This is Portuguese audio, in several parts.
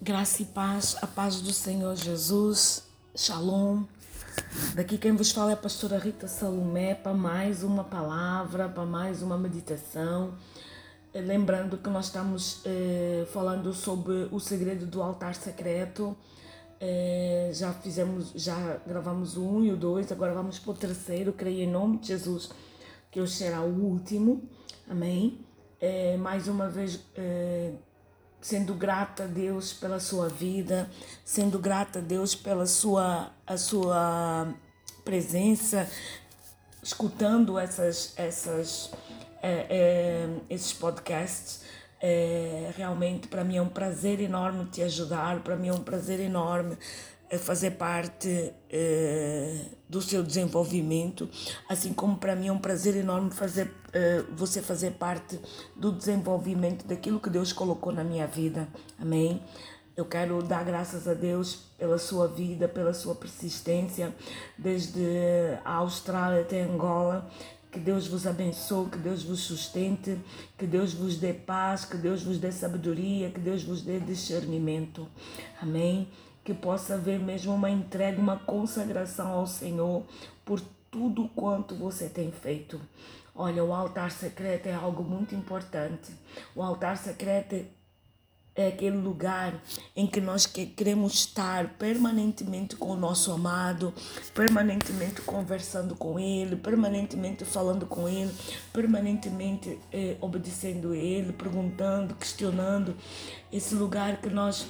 Graça e paz, a paz do Senhor Jesus, Shalom. Daqui quem vos fala é a pastora Rita Salomé para mais uma palavra, para mais uma meditação. Eh, lembrando que nós estamos eh, falando sobre o segredo do altar secreto. Eh, já fizemos, já gravamos o um e o dois, agora vamos para o terceiro. Creio em nome de Jesus que hoje será o último. Amém. Eh, mais uma vez eh, sendo grata a Deus pela sua vida, sendo grata a Deus pela sua, a sua presença, escutando essas, essas, é, é, esses podcasts. É, realmente para mim é um prazer enorme te ajudar, para mim é um prazer enorme fazer parte eh, do seu desenvolvimento, assim como para mim é um prazer enorme fazer eh, você fazer parte do desenvolvimento daquilo que Deus colocou na minha vida. Amém. Eu quero dar graças a Deus pela sua vida, pela sua persistência, desde a Austrália até Angola. Que Deus vos abençoe, que Deus vos sustente, que Deus vos dê paz, que Deus vos dê sabedoria, que Deus vos dê discernimento. Amém que possa haver mesmo uma entrega, uma consagração ao Senhor por tudo quanto você tem feito. Olha, o altar secreto é algo muito importante. O altar secreto é aquele lugar em que nós queremos estar permanentemente com o nosso amado, permanentemente conversando com ele, permanentemente falando com ele, permanentemente eh, obedecendo ele, perguntando, questionando. Esse lugar que nós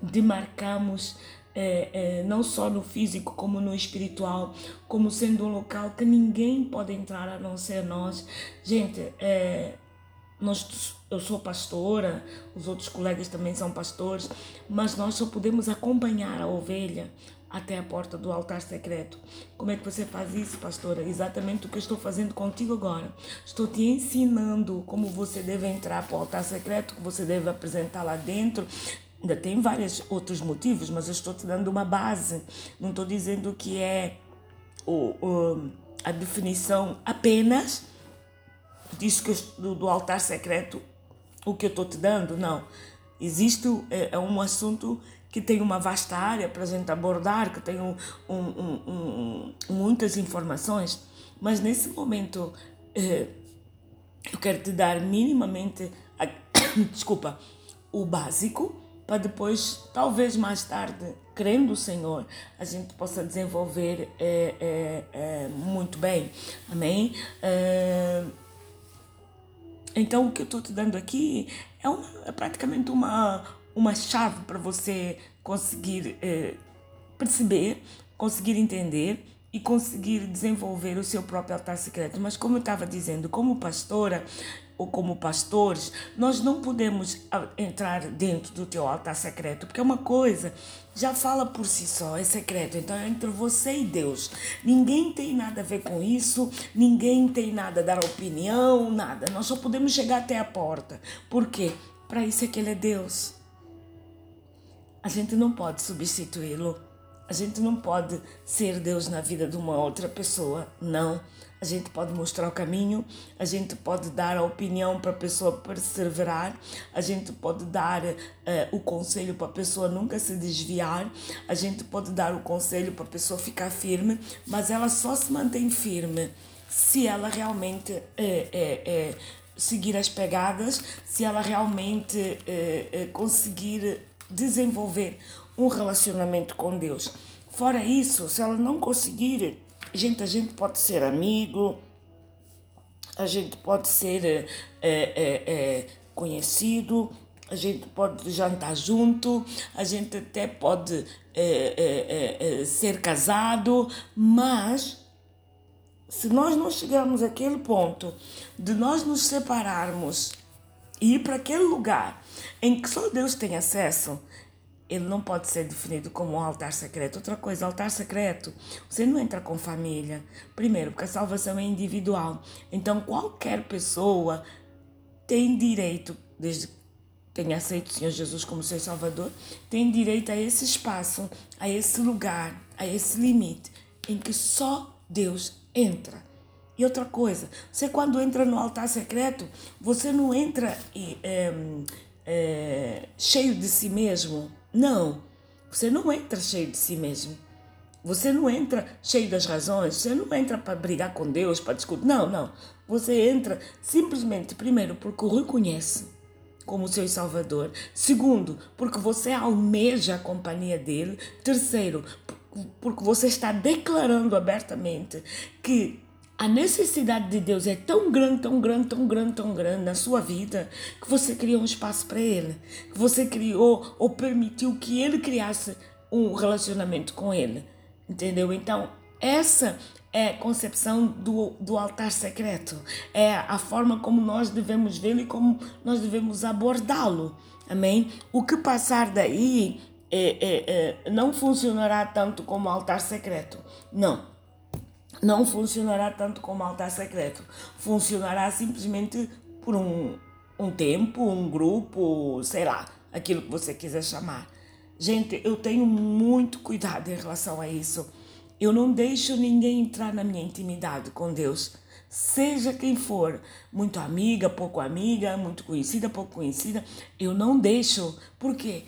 demarcamos é, é, não só no físico como no espiritual, como sendo um local que ninguém pode entrar a não ser nós. Gente, é, nós, eu sou pastora, os outros colegas também são pastores, mas nós só podemos acompanhar a ovelha até a porta do altar secreto. Como é que você faz isso, pastora? Exatamente o que eu estou fazendo contigo agora. Estou te ensinando como você deve entrar para o altar secreto, que você deve apresentar lá dentro, Ainda tem vários outros motivos, mas eu estou te dando uma base. Não estou dizendo que é o, o a definição apenas disso que do, do altar secreto, o que eu estou te dando. Não. Existe é, é um assunto que tem uma vasta área para a gente abordar, que tem um, um, um, muitas informações, mas nesse momento é, eu quero te dar minimamente, a, desculpa, o básico para depois, talvez mais tarde, crendo o Senhor, a gente possa desenvolver é, é, é, muito bem. Amém? É, então, o que eu estou te dando aqui é, uma, é praticamente uma, uma chave para você conseguir é, perceber, conseguir entender e conseguir desenvolver o seu próprio altar secreto. Mas como eu estava dizendo, como pastora, ou como pastores, nós não podemos ah, entrar dentro do teu altar secreto, porque é uma coisa já fala por si só, é secreto, então é entre você e Deus. Ninguém tem nada a ver com isso, ninguém tem nada a dar opinião, nada. Nós só podemos chegar até a porta. Por quê? Para isso é que ele é Deus. A gente não pode substituí-lo. A gente não pode ser Deus na vida de uma outra pessoa, não. A gente pode mostrar o caminho, a gente pode dar a opinião para a pessoa perseverar, a gente pode dar uh, o conselho para a pessoa nunca se desviar, a gente pode dar o conselho para a pessoa ficar firme, mas ela só se mantém firme se ela realmente é, é, é, seguir as pegadas, se ela realmente conseguir desenvolver um relacionamento com Deus. Fora isso, se ela não conseguir, gente, a gente pode ser amigo, a gente pode ser é, é, conhecido, a gente pode jantar junto, a gente até pode ser casado, mas se nós não chegarmos àquele ponto de nós nos separarmos e ir para aquele lugar em que só Deus tem acesso, ele não pode ser definido como um altar secreto. Outra coisa, altar secreto, você não entra com família. Primeiro, porque a salvação é individual. Então, qualquer pessoa tem direito, desde que tenha aceito o Senhor Jesus como seu Salvador, tem direito a esse espaço, a esse lugar, a esse limite em que só Deus entra. E outra coisa, você quando entra no altar secreto, você não entra é, é, cheio de si mesmo. Não, você não entra cheio de si mesmo. Você não entra cheio das razões, você não entra para brigar com Deus, para discutir. Não, não. Você entra simplesmente, primeiro, porque o reconhece como seu Salvador. Segundo, porque você almeja a companhia dele. Terceiro, porque você está declarando abertamente que a necessidade de Deus é tão grande, tão grande, tão grande, tão grande na sua vida que você criou um espaço para Ele, que você criou ou permitiu que Ele criasse um relacionamento com Ele, entendeu? Então, essa é a concepção do, do altar secreto, é a forma como nós devemos vê-lo e como nós devemos abordá-lo, amém? O que passar daí é, é, é, não funcionará tanto como altar secreto, não não funcionará tanto como altar secreto. Funcionará simplesmente por um, um tempo, um grupo, sei lá, aquilo que você quiser chamar. Gente, eu tenho muito cuidado em relação a isso. Eu não deixo ninguém entrar na minha intimidade com Deus. Seja quem for, muito amiga, pouco amiga, muito conhecida, pouco conhecida, eu não deixo, porque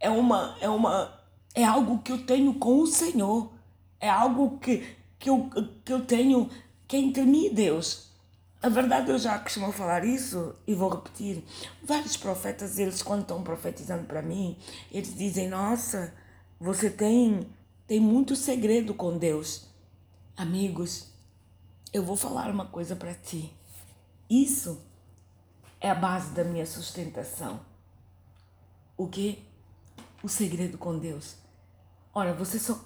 é uma é uma é algo que eu tenho com o Senhor. É algo que que eu, que eu tenho, que é entre mim e Deus. A verdade, eu já costumo falar isso e vou repetir. Vários profetas, eles quando estão profetizando para mim, eles dizem, nossa, você tem, tem muito segredo com Deus. Amigos, eu vou falar uma coisa para ti. Isso é a base da minha sustentação. O que? O segredo com Deus. Ora, você só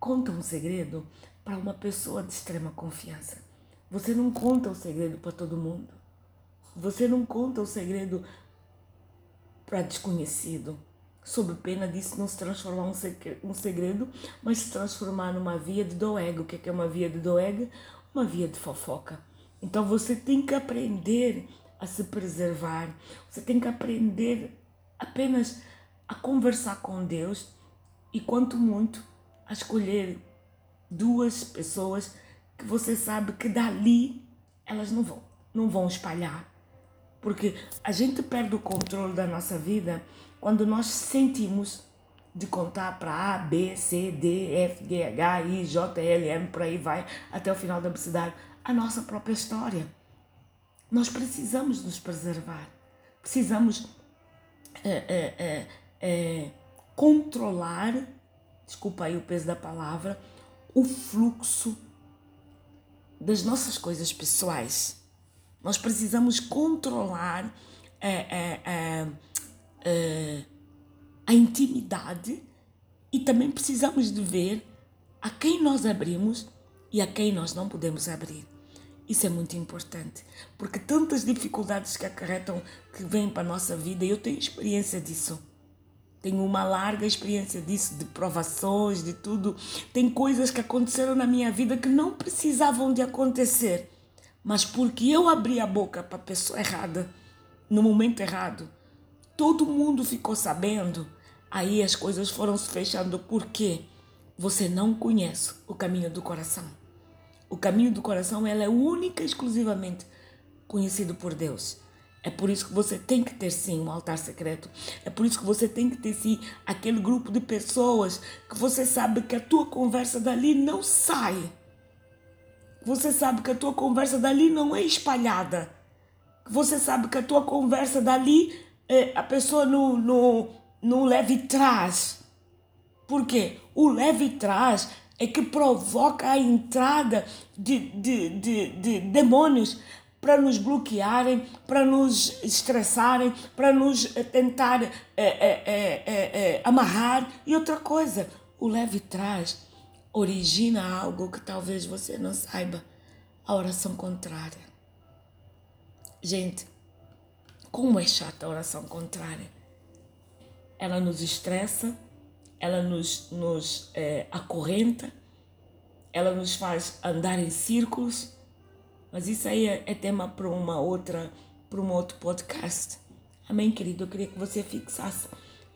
conta um segredo para uma pessoa de extrema confiança. Você não conta o segredo para todo mundo. Você não conta o segredo para desconhecido, sob pena disso não se transformar um segredo, mas se transformar numa via de doeg. O que é uma via de doeg? Uma via de fofoca. Então você tem que aprender a se preservar. Você tem que aprender apenas a conversar com Deus e quanto muito a escolher duas pessoas que você sabe que dali elas não vão, não vão espalhar. Porque a gente perde o controle da nossa vida quando nós sentimos de contar para A, B, C, D, F, G, H, I, J, L, M, por aí vai, até o final da cidade, a nossa própria história. Nós precisamos nos preservar, precisamos é, é, é, é controlar, desculpa aí o peso da palavra, o fluxo das nossas coisas pessoais. Nós precisamos controlar é, é, é, a intimidade e também precisamos de ver a quem nós abrimos e a quem nós não podemos abrir. Isso é muito importante, porque tantas dificuldades que acarretam, que vêm para a nossa vida, eu tenho experiência disso tenho uma larga experiência disso, de provações, de tudo. Tem coisas que aconteceram na minha vida que não precisavam de acontecer, mas porque eu abri a boca para a pessoa errada, no momento errado, todo mundo ficou sabendo. Aí as coisas foram se fechando porque você não conhece o caminho do coração. O caminho do coração ela é única e exclusivamente conhecido por Deus. É por isso que você tem que ter sim um altar secreto. É por isso que você tem que ter sim aquele grupo de pessoas que você sabe que a tua conversa dali não sai. Você sabe que a tua conversa dali não é espalhada. Você sabe que a tua conversa dali é, a pessoa não, não, não leva e traz. Por quê? O leve trás é que provoca a entrada de, de, de, de demônios para nos bloquearem, para nos estressarem, para nos eh, tentar é, é, amarrar. E outra coisa, o leve trás origina algo que talvez você não saiba, a oração contrária. Gente, como é chata a oração contrária. Ela nos estressa, ela nos, nos é, acorrenta, ela nos faz andar em círculos mas isso aí é, é tema para uma outra, para um outro podcast. Amém, querido? Eu queria que você fixasse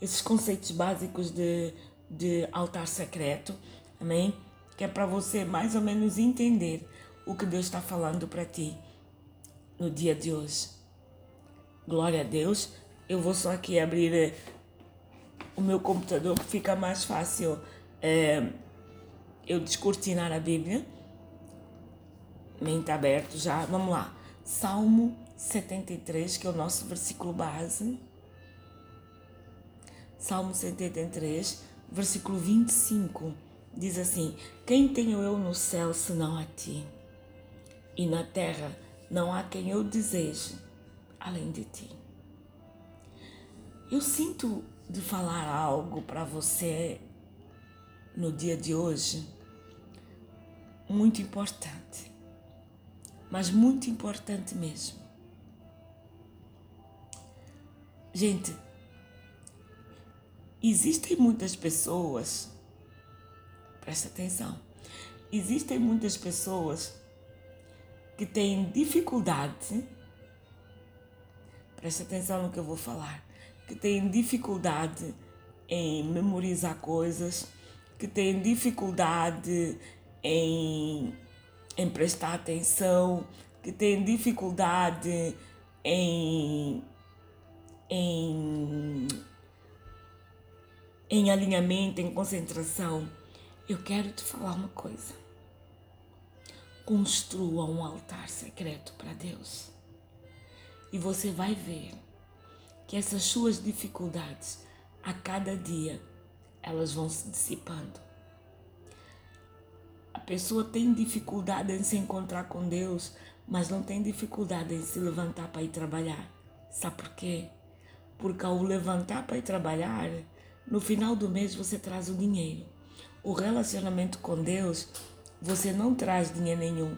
esses conceitos básicos de, de altar secreto. Amém? Que é para você mais ou menos entender o que Deus está falando para ti no dia de hoje. Glória a Deus. Eu vou só aqui abrir eh, o meu computador fica mais fácil é, eu descortinar a Bíblia. Mente aberto já. Vamos lá. Salmo 73, que é o nosso versículo base. Salmo 73, versículo 25. Diz assim: Quem tenho eu no céu senão a ti? E na terra não há quem eu deseje além de ti. Eu sinto de falar algo para você no dia de hoje muito importante, mas muito importante mesmo. Gente, existem muitas pessoas, presta atenção, existem muitas pessoas que têm dificuldade, presta atenção no que eu vou falar, que têm dificuldade em memorizar coisas, que têm dificuldade em, em prestar atenção, que têm dificuldade em, em, em alinhamento, em concentração. Eu quero te falar uma coisa. Construa um altar secreto para Deus. E você vai ver que essas suas dificuldades, a cada dia, elas vão se dissipando. A pessoa tem dificuldade em se encontrar com Deus, mas não tem dificuldade em se levantar para ir trabalhar. Sabe por quê? Porque ao levantar para ir trabalhar, no final do mês você traz o dinheiro. O relacionamento com Deus, você não traz dinheiro nenhum,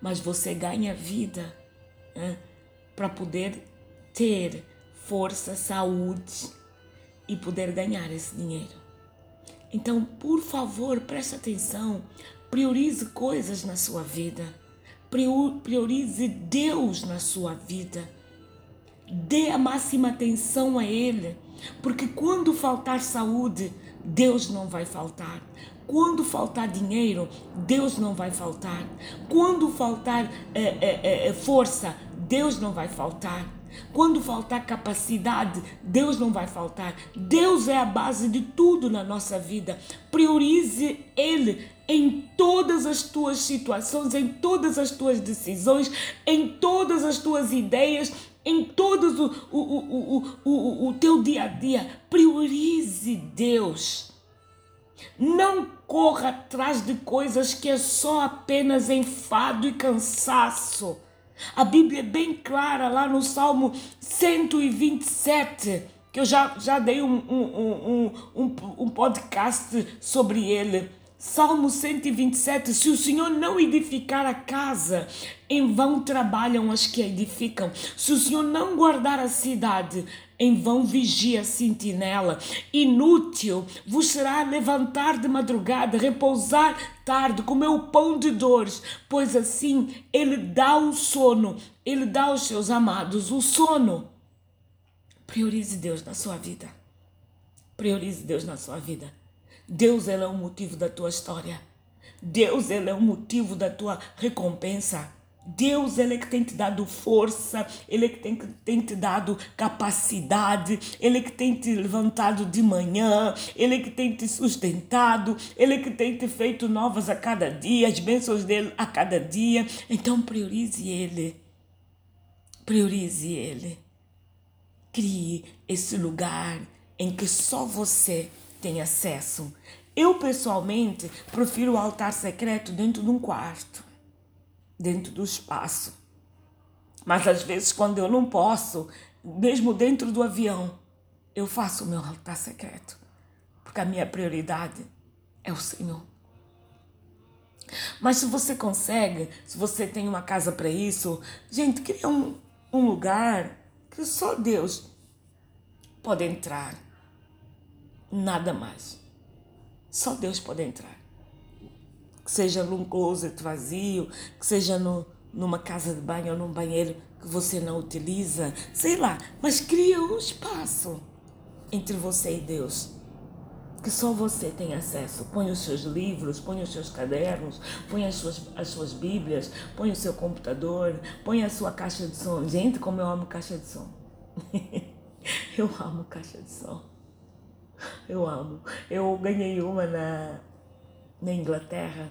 mas você ganha vida né, para poder ter força, saúde e poder ganhar esse dinheiro. Então, por favor, preste atenção, priorize coisas na sua vida, priorize Deus na sua vida, dê a máxima atenção a Ele, porque quando faltar saúde, Deus não vai faltar. Quando faltar dinheiro, Deus não vai faltar. Quando faltar é, é, é, força, Deus não vai faltar. Quando faltar capacidade, Deus não vai faltar. Deus é a base de tudo na nossa vida. Priorize Ele em todas as tuas situações, em todas as tuas decisões, em todas as tuas ideias, em todos o, o, o, o, o, o teu dia a dia. Priorize Deus. Não corra atrás de coisas que é só apenas enfado e cansaço. A Bíblia é bem clara lá no Salmo 127, que eu já, já dei um, um, um, um, um podcast sobre ele. Salmo 127: Se o Senhor não edificar a casa, em vão trabalham as que a edificam. Se o Senhor não guardar a cidade, em vão vigia a sentinela. Inútil vos será levantar de madrugada, repousar tarde, comer o pão de dores, pois assim ele dá o sono, ele dá aos seus amados o sono. Priorize Deus na sua vida. Priorize Deus na sua vida. Deus ele é o motivo da tua história. Deus ele é o motivo da tua recompensa. Deus ele é que tem te dado força, ele é que tem, tem te dado capacidade, ele é que tem te levantado de manhã, ele é que tem te sustentado, ele é que tem te feito novas a cada dia, as bênçãos dele a cada dia. Então priorize ele. Priorize ele. Crie esse lugar em que só você tem acesso. Eu, pessoalmente, prefiro o altar secreto dentro de um quarto, dentro do espaço. Mas às vezes, quando eu não posso, mesmo dentro do avião, eu faço o meu altar secreto, porque a minha prioridade é o Senhor. Mas se você consegue, se você tem uma casa para isso, gente, cria um, um lugar que só Deus pode entrar nada mais. Só Deus pode entrar. Que seja num closet vazio, que seja no, numa casa de banho ou num banheiro que você não utiliza, sei lá, mas cria um espaço entre você e Deus que só você tem acesso. Põe os seus livros, põe os seus cadernos, põe as suas, as suas bíblias, põe o seu computador, põe a sua caixa de som. Gente, como eu amo caixa de som. Eu amo caixa de som. Eu amo. Eu ganhei uma na, na Inglaterra,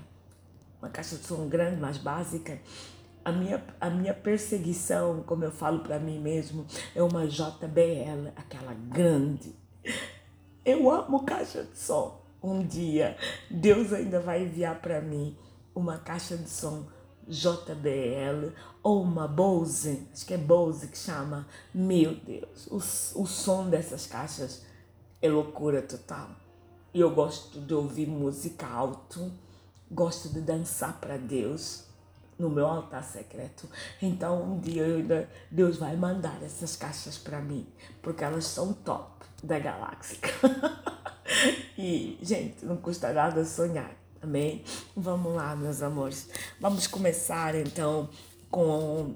uma caixa de som grande, mais básica. A minha, a minha perseguição, como eu falo para mim mesmo, é uma JBL, aquela grande. Eu amo caixa de som. Um dia, Deus ainda vai enviar para mim uma caixa de som JBL ou uma Bose, acho que é Bose que chama. Meu Deus, o, o som dessas caixas é loucura total. E eu gosto de ouvir música alto, gosto de dançar para Deus no meu altar secreto. Então um dia Deus vai mandar essas caixas para mim, porque elas são top da galáxia. e, gente, não custa nada sonhar. Amém? Vamos lá, meus amores. Vamos começar então com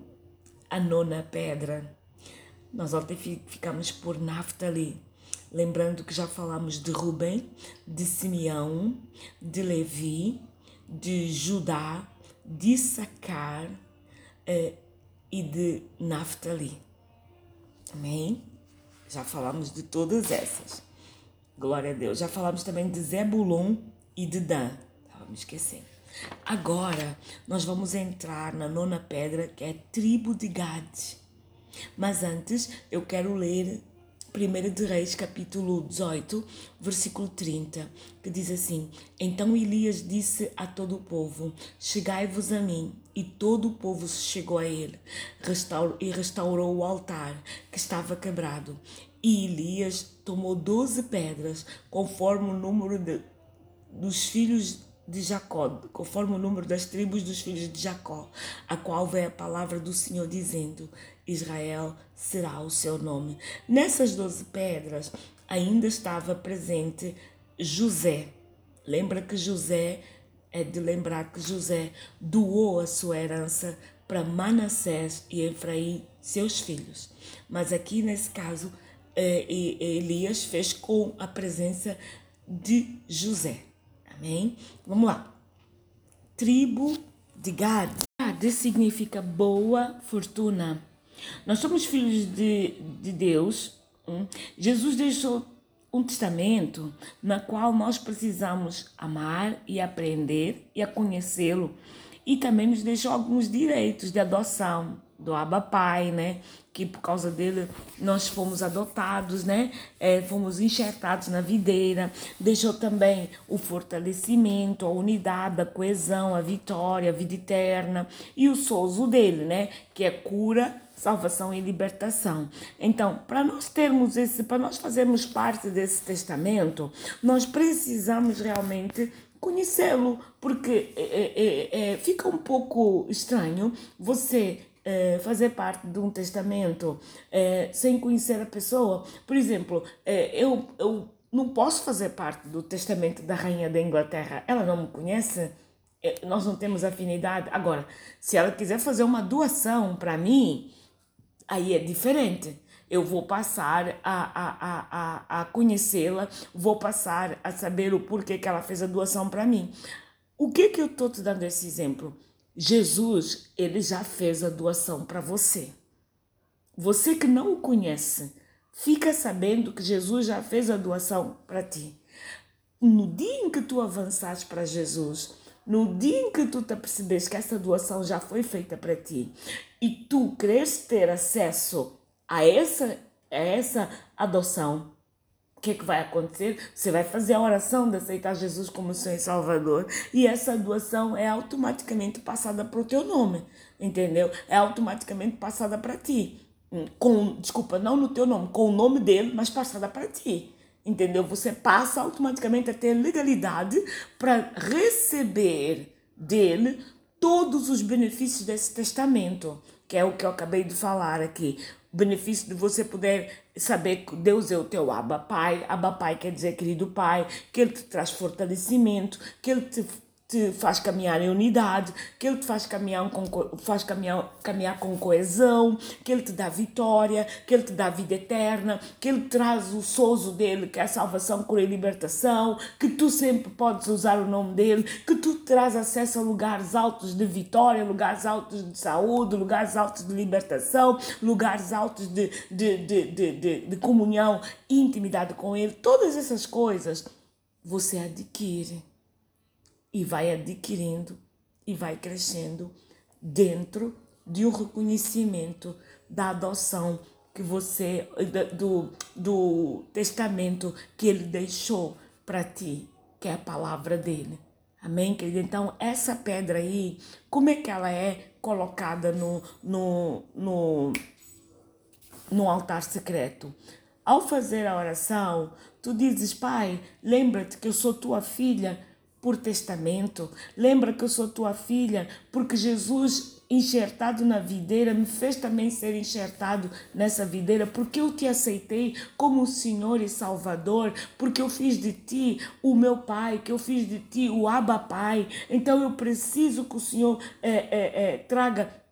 a nona pedra. Nós ontem ficamos por Naftali. Lembrando que já falamos de Rubem, de Simeão, de Levi, de Judá, de Sacar eh, e de Naftali. Amém? Já falamos de todas essas. Glória a Deus. Já falamos também de Zebulon e de Dan me esqueci. Agora nós vamos entrar na nona pedra que é tribo de Gad. Mas antes eu quero ler 1 de Reis, capítulo 18, versículo 30, que diz assim: Então Elias disse a todo o povo: Chegai-vos a mim. E todo o povo se chegou a ele restaurou, e restaurou o altar que estava quebrado. E Elias tomou doze pedras, conforme o número de, dos filhos de Jacó, conforme o número das tribos dos filhos de Jacó, a qual vem a palavra do Senhor dizendo: Israel será o seu nome. Nessas doze pedras ainda estava presente José. Lembra que José, é de lembrar que José doou a sua herança para Manassés e Efraim, seus filhos. Mas aqui nesse caso, eh, Elias fez com a presença de José. Amém? Vamos lá. Tribo de Gad. Gad significa boa fortuna. Nós somos filhos de, de Deus. Hum? Jesus deixou um testamento na qual nós precisamos amar e aprender e a conhecê-lo. E também nos deixou alguns direitos de adoção do Abba Pai, né? Que por causa dele nós fomos adotados, né? É, fomos enxertados na videira. Deixou também o fortalecimento, a unidade, a coesão, a vitória, a vida eterna e o souzo dele, né? Que é cura, salvação e libertação. Então, para nós termos esse, para nós fazermos parte desse testamento, nós precisamos realmente conhecê-lo, porque é, é, é, fica um pouco estranho você é, fazer parte de um testamento é, sem conhecer a pessoa. Por exemplo, é, eu, eu não posso fazer parte do testamento da Rainha da Inglaterra, ela não me conhece, nós não temos afinidade. Agora, se ela quiser fazer uma doação para mim, aí é diferente eu vou passar a, a, a, a, conhecê-la, vou passar a saber o porquê que ela fez a doação para mim. O que que eu estou te dando esse exemplo? Jesus, ele já fez a doação para você. Você que não o conhece, fica sabendo que Jesus já fez a doação para ti. No dia em que tu avançares para Jesus, no dia em que tu te percebes que essa doação já foi feita para ti e tu queres ter acesso a essa, a essa adoção, o que, é que vai acontecer? Você vai fazer a oração de aceitar Jesus como seu Salvador e essa doação é automaticamente passada para o teu nome, entendeu? É automaticamente passada para ti. Hum, com, desculpa, não no teu nome, com o nome dele, mas passada para ti. Entendeu? Você passa automaticamente a ter legalidade para receber dele todos os benefícios desse testamento, que é o que eu acabei de falar aqui benefício de você poder saber que Deus é o teu Abba Pai. Abba Pai quer dizer querido Pai, que Ele te traz fortalecimento, que Ele te te faz caminhar em unidade, que Ele te faz caminhar com, faz caminhar, caminhar com coesão, que Ele te dá vitória, que Ele te dá vida eterna, que Ele traz o sozo dele, que é a salvação, cura e libertação, que tu sempre podes usar o nome dele, que tu traz acesso a lugares altos de vitória, lugares altos de saúde, lugares altos de libertação, lugares altos de, de, de, de, de, de comunhão intimidade com Ele. Todas essas coisas você adquire e vai adquirindo e vai crescendo dentro de um reconhecimento da adoção que você do, do testamento que ele deixou para ti, que é a palavra dele. Amém, querido? Então, essa pedra aí, como é que ela é colocada no, no, no, no altar secreto? Ao fazer a oração, tu dizes, Pai, lembra-te que eu sou tua filha por testamento. Lembra que eu sou tua filha, porque Jesus, enxertado na videira, me fez também ser enxertado nessa videira, porque eu te aceitei como Senhor e Salvador, porque eu fiz de ti o meu Pai, que eu fiz de ti o Abba Pai. Então eu preciso que o Senhor é, é, é, traga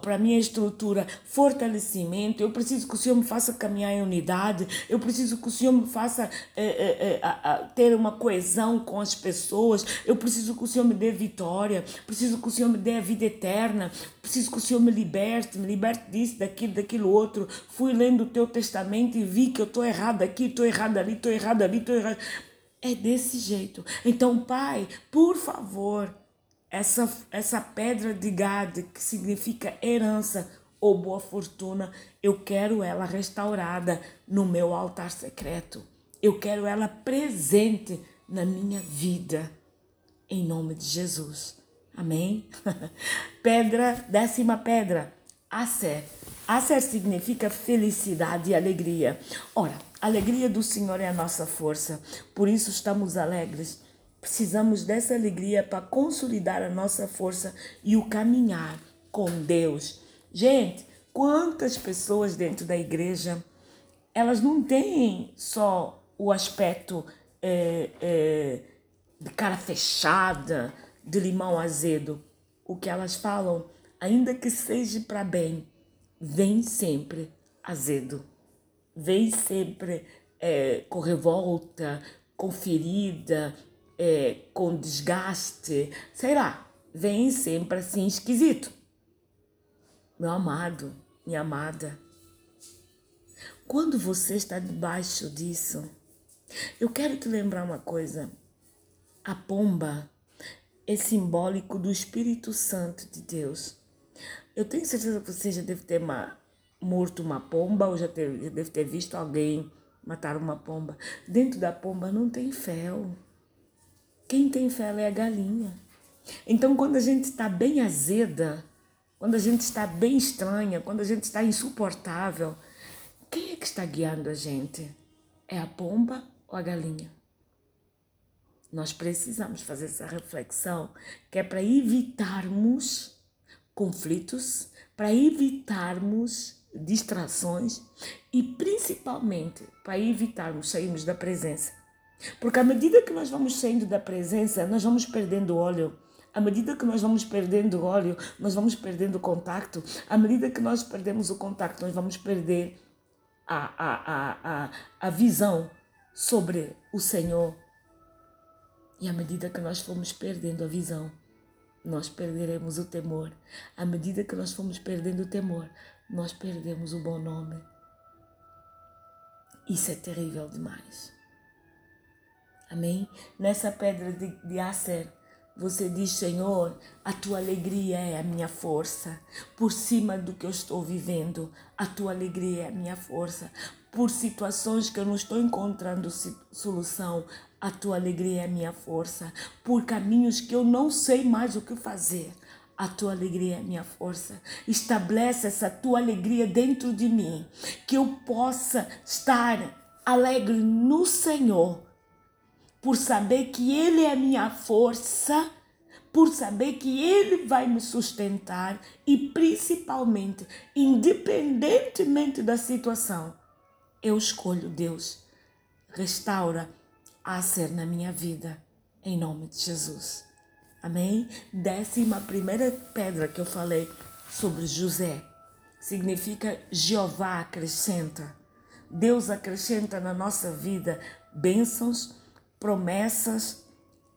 para a minha estrutura fortalecimento, eu preciso que o Senhor me faça caminhar em unidade, eu preciso que o Senhor me faça é, é, é, ter uma coesão com as pessoas, eu preciso que o Senhor me dê vitória, preciso que o Senhor me dê a vida eterna, preciso que o Senhor me liberte, me liberte disso, daquilo, daquilo outro. Fui lendo o teu testamento e vi que eu estou errado aqui, estou errado ali, estou errado ali, estou errado. É desse jeito. Então, Pai, por favor, essa, essa pedra de Gade, que significa herança ou boa fortuna, eu quero ela restaurada no meu altar secreto. Eu quero ela presente na minha vida, em nome de Jesus. Amém? pedra, décima pedra, Acer. Acer significa felicidade e alegria. Ora, a alegria do Senhor é a nossa força, por isso estamos alegres Precisamos dessa alegria para consolidar a nossa força e o caminhar com Deus. Gente, quantas pessoas dentro da igreja elas não têm só o aspecto é, é, de cara fechada, de limão azedo. O que elas falam, ainda que seja para bem, vem sempre azedo. Vem sempre é, com revolta, com ferida, é, com desgaste, sei lá, vem sempre assim esquisito. Meu amado, minha amada, quando você está debaixo disso, eu quero te lembrar uma coisa. A pomba é simbólico do Espírito Santo de Deus. Eu tenho certeza que você já deve ter uma, morto uma pomba ou já, ter, já deve ter visto alguém matar uma pomba. Dentro da pomba não tem fel. Quem tem fel é a galinha. Então, quando a gente está bem azeda, quando a gente está bem estranha, quando a gente está insuportável, quem é que está guiando a gente? É a pomba ou a galinha? Nós precisamos fazer essa reflexão, que é para evitarmos conflitos, para evitarmos distrações e principalmente para evitarmos sairmos da presença porque à medida que nós vamos saindo da presença, nós vamos perdendo óleo. À medida que nós vamos perdendo óleo, nós vamos perdendo contato. À medida que nós perdemos o contato, nós vamos perder a, a, a, a, a visão sobre o Senhor. E à medida que nós formos perdendo a visão, nós perderemos o temor. À medida que nós formos perdendo o temor, nós perdemos o bom nome. Isso é terrível demais. Amém? Nessa pedra de, de Acer, você diz, Senhor, a tua alegria é a minha força. Por cima do que eu estou vivendo, a tua alegria é a minha força. Por situações que eu não estou encontrando solução, a tua alegria é a minha força. Por caminhos que eu não sei mais o que fazer, a tua alegria é a minha força. Estabelece essa tua alegria dentro de mim, que eu possa estar alegre no Senhor por saber que Ele é a minha força, por saber que Ele vai me sustentar e principalmente, independentemente da situação, eu escolho Deus. Restaura a ser na minha vida, em nome de Jesus. Amém? Décima primeira pedra que eu falei sobre José significa Jeová acrescenta. Deus acrescenta na nossa vida bênçãos, promessas.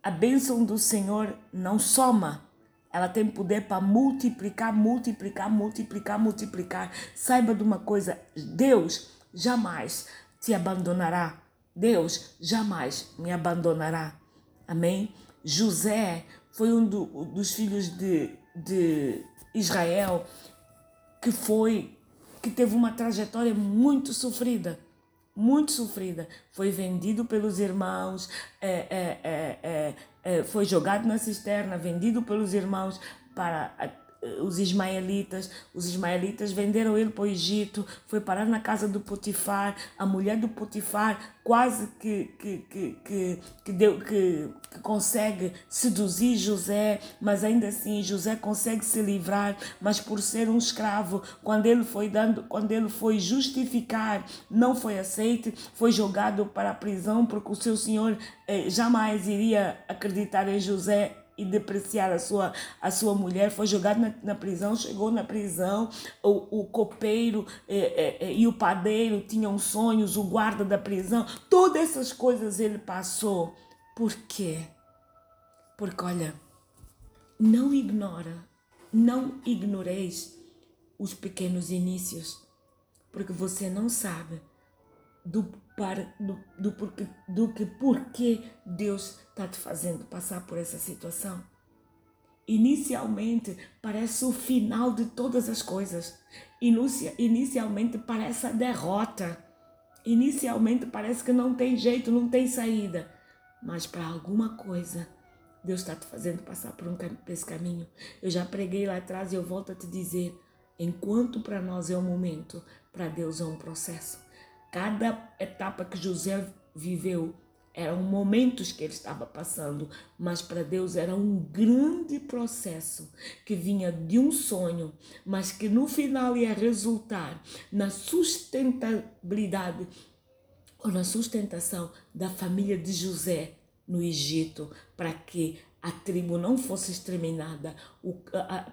A bênção do Senhor não soma, ela tem poder para multiplicar, multiplicar, multiplicar, multiplicar. Saiba de uma coisa: Deus jamais te abandonará. Deus jamais me abandonará. Amém? José foi um do, dos filhos de, de Israel que foi que teve uma trajetória muito sofrida, muito sofrida. Foi vendido pelos irmãos, é, é, é, é, foi jogado na cisterna, vendido pelos irmãos para os ismaelitas. Os ismaelitas venderam ele para o Egito, foi parar na casa do Potifar. A mulher do Potifar quase que, que, que, que, que, deu, que, que consegue seduzir José, mas ainda assim José consegue se livrar, mas por ser um escravo, quando ele foi dando, quando ele foi justificar, não foi aceito, foi jogado para a prisão porque o seu senhor eh, jamais iria acreditar em José e depreciar a sua, a sua mulher, foi jogado na, na prisão, chegou na prisão, o, o copeiro é, é, e o padeiro tinham sonhos, o guarda da prisão, todas essas coisas ele passou. Por quê? Porque, olha, não ignora, não ignoreis os pequenos inícios, porque você não sabe do, do, do, porquê, do que porquê Deus está te fazendo passar por essa situação. Inicialmente parece o final de todas as coisas. Inicia, inicialmente parece a derrota. Inicialmente parece que não tem jeito, não tem saída. Mas para alguma coisa, Deus está te fazendo passar por, um, por esse caminho. Eu já preguei lá atrás e eu volto a te dizer: enquanto para nós é um momento, para Deus é um processo. Cada etapa que José viveu eram momentos que ele estava passando, mas para Deus era um grande processo que vinha de um sonho, mas que no final ia resultar na sustentabilidade ou na sustentação da família de José no Egito, para que a tribo não fosse exterminada,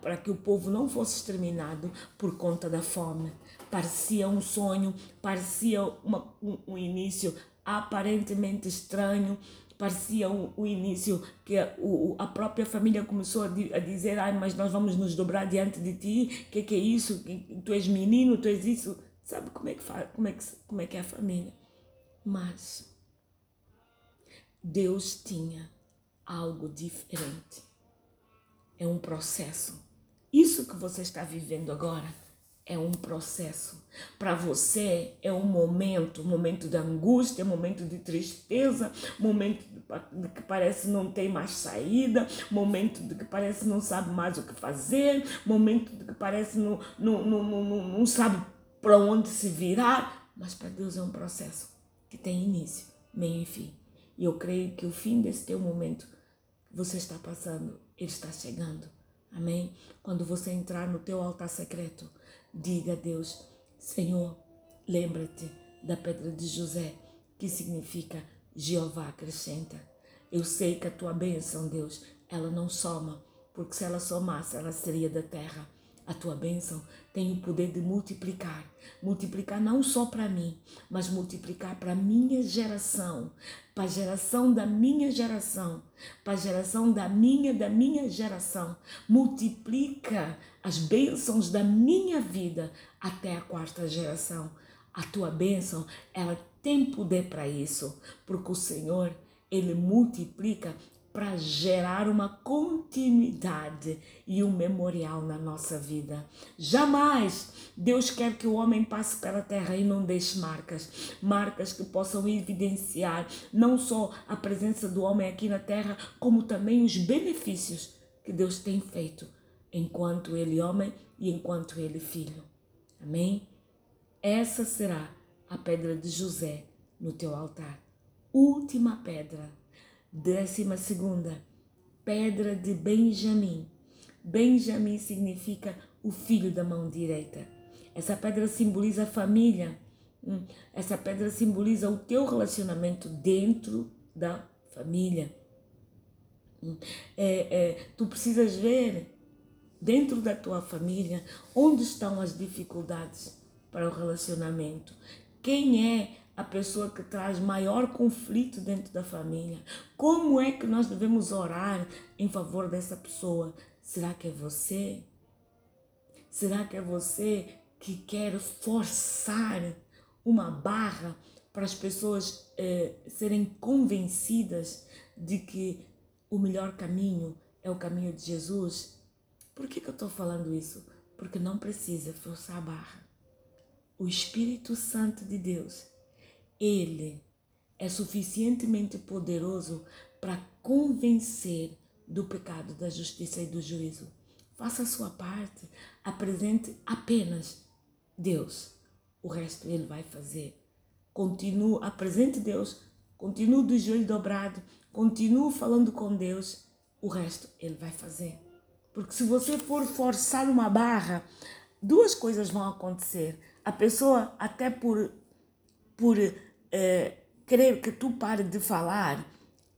para que o povo não fosse exterminado por conta da fome. Parecia um sonho, parecia uma, um, um início aparentemente estranho, parecia o, início que a, o, a própria família começou a, a dizer ai mas nós vamos nos dobrar diante de ti. Que que é isso? Tu és menino tu és isso. Sabe como é que faz, como é que como é que é a família? Mas Deus tinha algo diferente. É um processo. Isso que você está vivendo agora é um processo. Para você é um momento, momento de angústia, momento de tristeza, momento de que parece não tem mais saída, momento de que parece não sabe mais o que fazer, momento de que parece não, não, não, não, não sabe para onde se virar. Mas para Deus é um processo que tem início, meio e fim. E eu creio que o fim desse teu momento que você está passando, ele está chegando. Amém? Quando você entrar no teu altar secreto, Diga a Deus, Senhor, lembra-te da pedra de José, que significa Jeová acrescenta. Eu sei que a tua bênção, Deus, ela não soma, porque se ela somasse, ela seria da terra. A tua bênção tem o poder de multiplicar. Multiplicar não só para mim, mas multiplicar para a minha geração, para a geração da minha geração, para a geração da minha, da minha geração. Multiplica as bênçãos da minha vida até a quarta geração. A tua bênção, ela tem poder para isso, porque o Senhor, ele multiplica para gerar uma continuidade e um memorial na nossa vida. Jamais Deus quer que o homem passe pela terra e não deixe marcas, marcas que possam evidenciar não só a presença do homem aqui na terra, como também os benefícios que Deus tem feito enquanto ele homem e enquanto ele filho. Amém? Essa será a pedra de José no teu altar. Última pedra Décima segunda, pedra de Benjamim. Benjamim significa o filho da mão direita. Essa pedra simboliza a família. Hum, essa pedra simboliza o teu relacionamento dentro da família. É, é, tu precisas ver dentro da tua família onde estão as dificuldades para o relacionamento. Quem é a pessoa que traz maior conflito dentro da família? Como é que nós devemos orar em favor dessa pessoa? Será que é você? Será que é você que quer forçar uma barra para as pessoas eh, serem convencidas de que o melhor caminho é o caminho de Jesus? Por que, que eu estou falando isso? Porque não precisa forçar a barra. O Espírito Santo de Deus, ele é suficientemente poderoso para convencer do pecado, da justiça e do juízo. Faça a sua parte, apresente apenas Deus. O resto ele vai fazer. Continue, apresente Deus, continue do joelho dobrado, continue falando com Deus, o resto ele vai fazer. Porque se você for forçar uma barra, duas coisas vão acontecer. A pessoa, até por, por querer que tu pare de falar,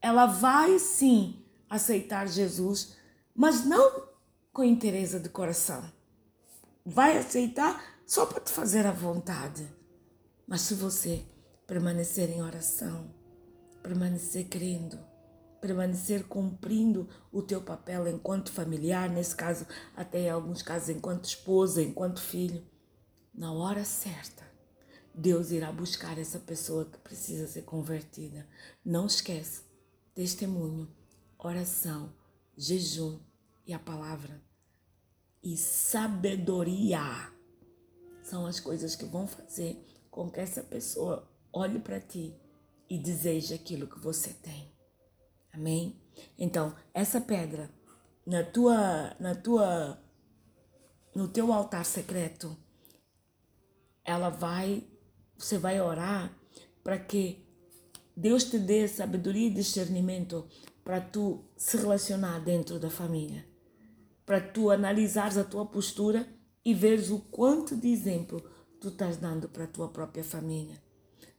ela vai sim aceitar Jesus, mas não com interesse de coração. Vai aceitar só para te fazer a vontade. Mas se você permanecer em oração, permanecer crendo, permanecer cumprindo o teu papel enquanto familiar, nesse caso, até em alguns casos, enquanto esposa, enquanto filho, na hora certa, Deus irá buscar essa pessoa que precisa ser convertida. Não esquece, testemunho, oração, jejum e a palavra. E sabedoria são as coisas que vão fazer com que essa pessoa olhe para ti e deseje aquilo que você tem. Amém? Então, essa pedra na tua na tua no teu altar secreto, ela vai você vai orar para que Deus te dê sabedoria e discernimento para tu se relacionar dentro da família, para tu analisares a tua postura e veres o quanto de exemplo tu estás dando para a tua própria família.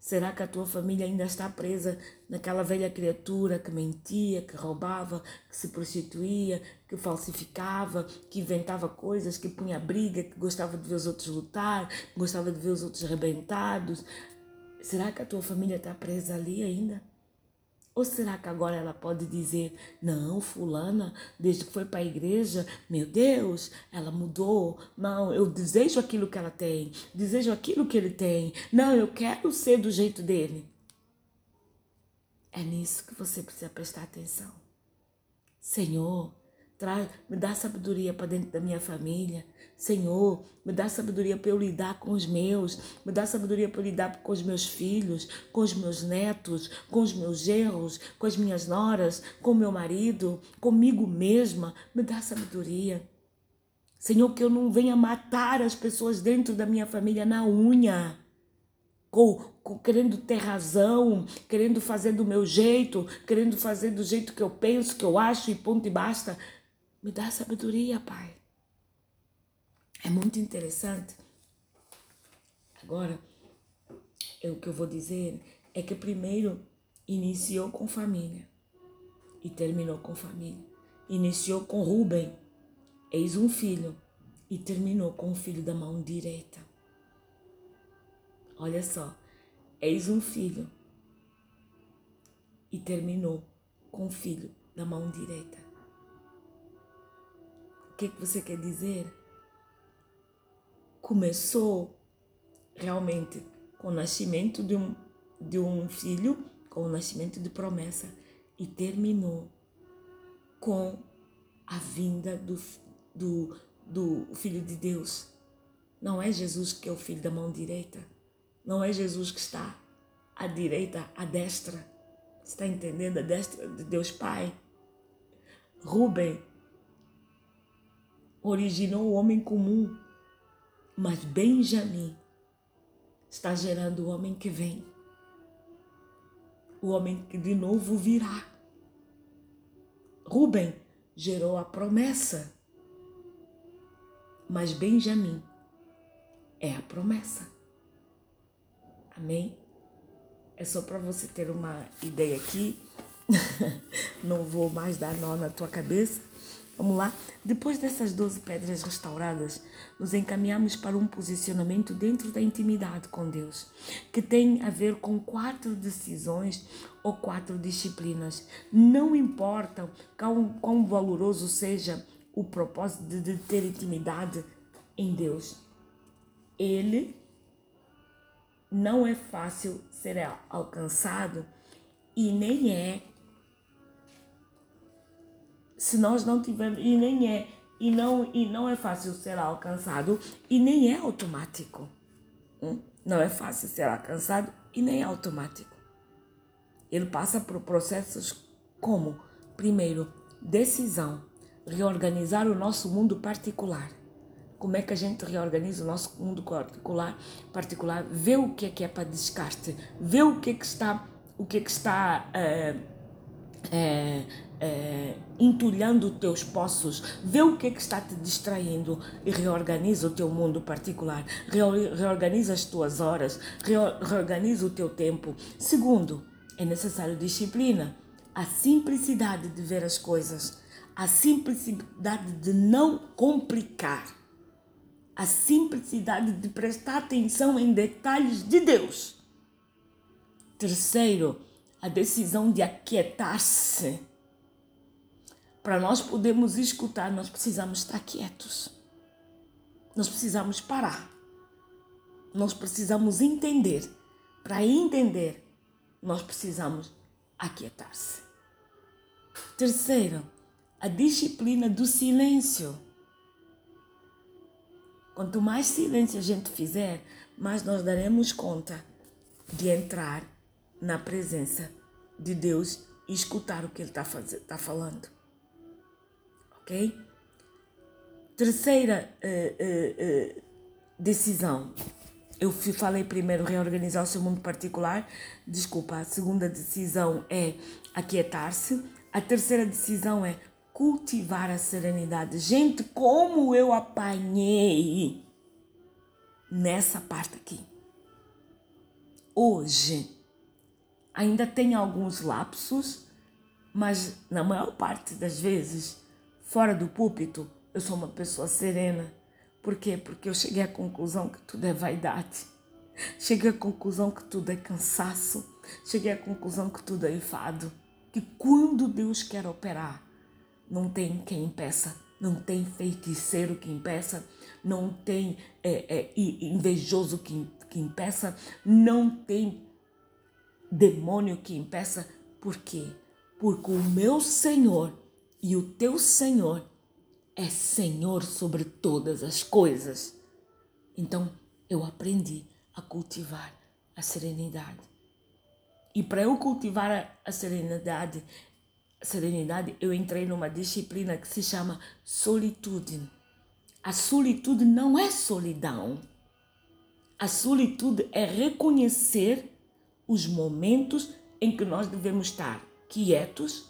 Será que a tua família ainda está presa naquela velha criatura que mentia, que roubava, que se prostituía, que falsificava, que inventava coisas, que punha briga, que gostava de ver os outros lutar, gostava de ver os outros arrebentados? Será que a tua família está presa ali ainda? Ou será que agora ela pode dizer: não, Fulana, desde que foi para a igreja, meu Deus, ela mudou. Não, eu desejo aquilo que ela tem, desejo aquilo que ele tem. Não, eu quero ser do jeito dele. É nisso que você precisa prestar atenção. Senhor, traz, me dá sabedoria para dentro da minha família. Senhor, me dá sabedoria para eu lidar com os meus, me dá sabedoria para eu lidar com os meus filhos, com os meus netos, com os meus genros, com as minhas noras, com meu marido, comigo mesma. Me dá sabedoria. Senhor, que eu não venha matar as pessoas dentro da minha família na unha. Com, com, querendo ter razão, querendo fazer do meu jeito, querendo fazer do jeito que eu penso, que eu acho e ponto e basta. Me dá sabedoria, Pai. É muito interessante. Agora, é o que eu vou dizer é que primeiro iniciou com família e terminou com família. Iniciou com Rubem, eis um filho, e terminou com o filho da mão direita. Olha só, eis um filho e terminou com o filho da mão direita. O que, que você quer dizer? Começou realmente com o nascimento de um, de um filho, com o nascimento de promessa, e terminou com a vinda do, do, do Filho de Deus. Não é Jesus que é o filho da mão direita. Não é Jesus que está à direita, à destra. Está entendendo? A destra de Deus Pai. Rubem originou o homem comum mas Benjamim está gerando o homem que vem, o homem que de novo virá. Rubem gerou a promessa, mas Benjamim é a promessa. Amém? É só para você ter uma ideia aqui, Não vou mais dar nó na tua cabeça. Vamos lá? Depois dessas 12 pedras restauradas, nos encaminhamos para um posicionamento dentro da intimidade com Deus, que tem a ver com quatro decisões ou quatro disciplinas. Não importa quão, quão valoroso seja o propósito de ter intimidade em Deus. Ele não é fácil ser alcançado e nem é se nós não tivermos e nem é e não e não é fácil ser alcançado e nem é automático. Hum? Não é fácil ser alcançado e nem é automático. Ele passa por processos como, primeiro, decisão, reorganizar o nosso mundo particular. Como é que a gente reorganiza o nosso mundo particular? Particular, vê o que é que é para descarte, vê o que é que está, o que é que está é, é, é, entulhando teus poços, vê o que é que está te distraindo e reorganiza o teu mundo particular, reorganiza as tuas horas, reorganiza o teu tempo. Segundo, é necessário disciplina, a simplicidade de ver as coisas, a simplicidade de não complicar, a simplicidade de prestar atenção em detalhes de Deus. Terceiro, a decisão de aquietar-se para nós podermos escutar, nós precisamos estar quietos. Nós precisamos parar. Nós precisamos entender. Para entender, nós precisamos aquietar-se. Terceiro, a disciplina do silêncio. Quanto mais silêncio a gente fizer, mais nós daremos conta de entrar na presença de Deus e escutar o que Ele está tá falando ok? Terceira uh, uh, decisão. Eu falei primeiro reorganizar o seu mundo particular. Desculpa, a segunda decisão é aquietar-se. A terceira decisão é cultivar a serenidade. Gente, como eu apanhei nessa parte aqui. Hoje ainda tem alguns lapsos, mas na maior parte das vezes Fora do púlpito, eu sou uma pessoa serena. Por quê? Porque eu cheguei à conclusão que tudo é vaidade. Cheguei à conclusão que tudo é cansaço. Cheguei à conclusão que tudo é enfado. Que quando Deus quer operar, não tem quem impeça, não tem feiticeiro que impeça, não tem é, é, invejoso que, que impeça, não tem demônio que impeça. Por quê? Porque o meu Senhor e o teu Senhor é Senhor sobre todas as coisas. Então eu aprendi a cultivar a serenidade. E para eu cultivar a serenidade, a serenidade, eu entrei numa disciplina que se chama solitude. A solitude não é solidão. A solitude é reconhecer os momentos em que nós devemos estar quietos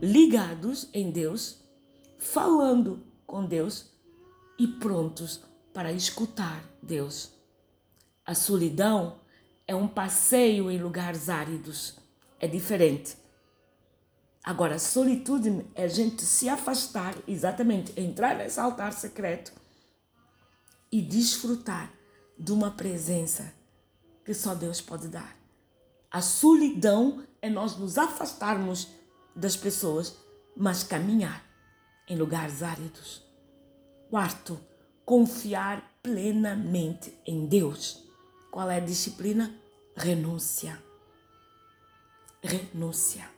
ligados em Deus, falando com Deus e prontos para escutar Deus. A solidão é um passeio em lugares áridos, é diferente. Agora, solitude é a gente se afastar, exatamente, entrar nesse altar secreto e desfrutar de uma presença que só Deus pode dar. A solidão é nós nos afastarmos das pessoas, mas caminhar em lugares áridos. Quarto, confiar plenamente em Deus. Qual é a disciplina? Renúncia. Renúncia.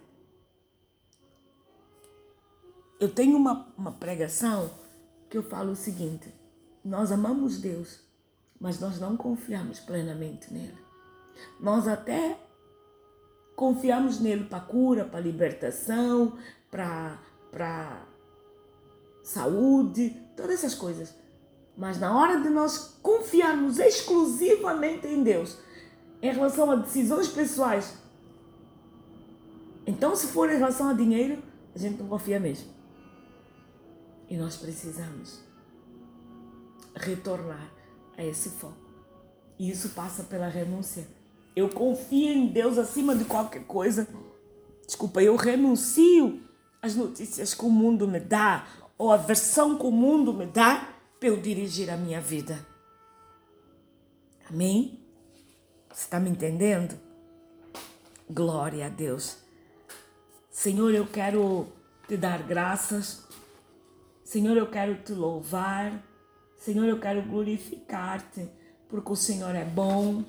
Eu tenho uma, uma pregação que eu falo o seguinte: nós amamos Deus, mas nós não confiamos plenamente nele. Nós até confiamos nele para cura, para libertação, para saúde, todas essas coisas. Mas na hora de nós confiarmos exclusivamente em Deus, em relação a decisões pessoais, então se for em relação a dinheiro, a gente não confia mesmo. E nós precisamos retornar a esse foco. E isso passa pela renúncia eu confio em Deus acima de qualquer coisa. desculpa, eu renuncio às notícias que o mundo me dá ou a versão que o mundo me dá para eu dirigir a minha vida. Amém? Você está me entendendo? Glória a Deus. Senhor, eu quero te dar graças. Senhor, eu quero te louvar. Senhor, eu quero glorificar-te, porque o Senhor é bom.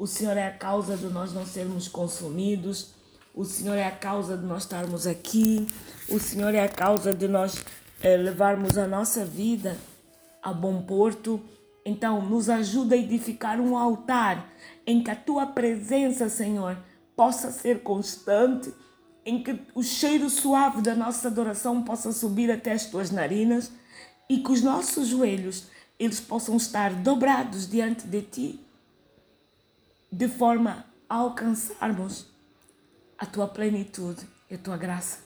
O Senhor é a causa de nós não sermos consumidos. O Senhor é a causa de nós estarmos aqui. O Senhor é a causa de nós eh, levarmos a nossa vida a bom porto. Então, nos ajuda a edificar um altar em que a tua presença, Senhor, possa ser constante, em que o cheiro suave da nossa adoração possa subir até as tuas narinas e que os nossos joelhos eles possam estar dobrados diante de ti, de forma a alcançarmos a tua plenitude e a tua graça.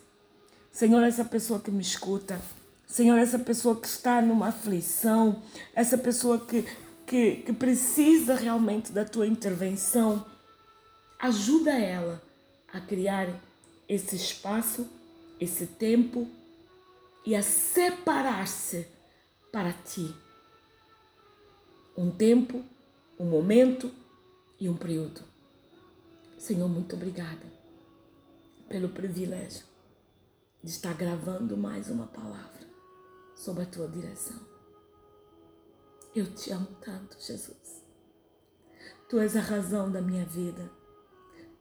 Senhor, essa pessoa que me escuta, Senhor, essa pessoa que está numa aflição, essa pessoa que, que, que precisa realmente da tua intervenção, ajuda ela a criar esse espaço, esse tempo e a separar-se para ti. Um tempo, um momento e um período. Senhor, muito obrigada pelo privilégio de estar gravando mais uma palavra sob a tua direção. Eu te amo tanto, Jesus. Tu és a razão da minha vida.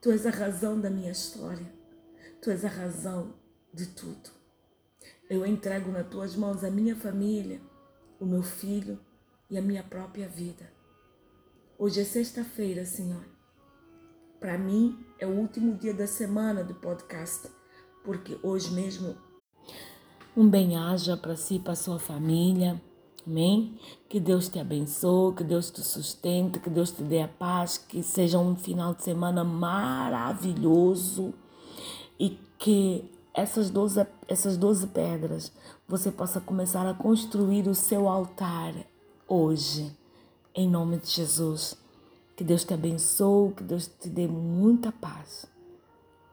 Tu és a razão da minha história. Tu és a razão de tudo. Eu entrego nas tuas mãos a minha família, o meu filho e a minha própria vida. Hoje é sexta-feira, Senhor. Para mim é o último dia da semana do podcast, porque hoje mesmo um bem-aja para si para sua família. Amém? Que Deus te abençoe, que Deus te sustente, que Deus te dê a paz, que seja um final de semana maravilhoso e que essas 12, essas 12 pedras você possa começar a construir o seu altar hoje, em nome de Jesus. Que Deus te abençoe, que Deus te dê muita paz.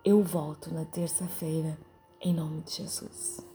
Eu volto na terça-feira, em nome de Jesus.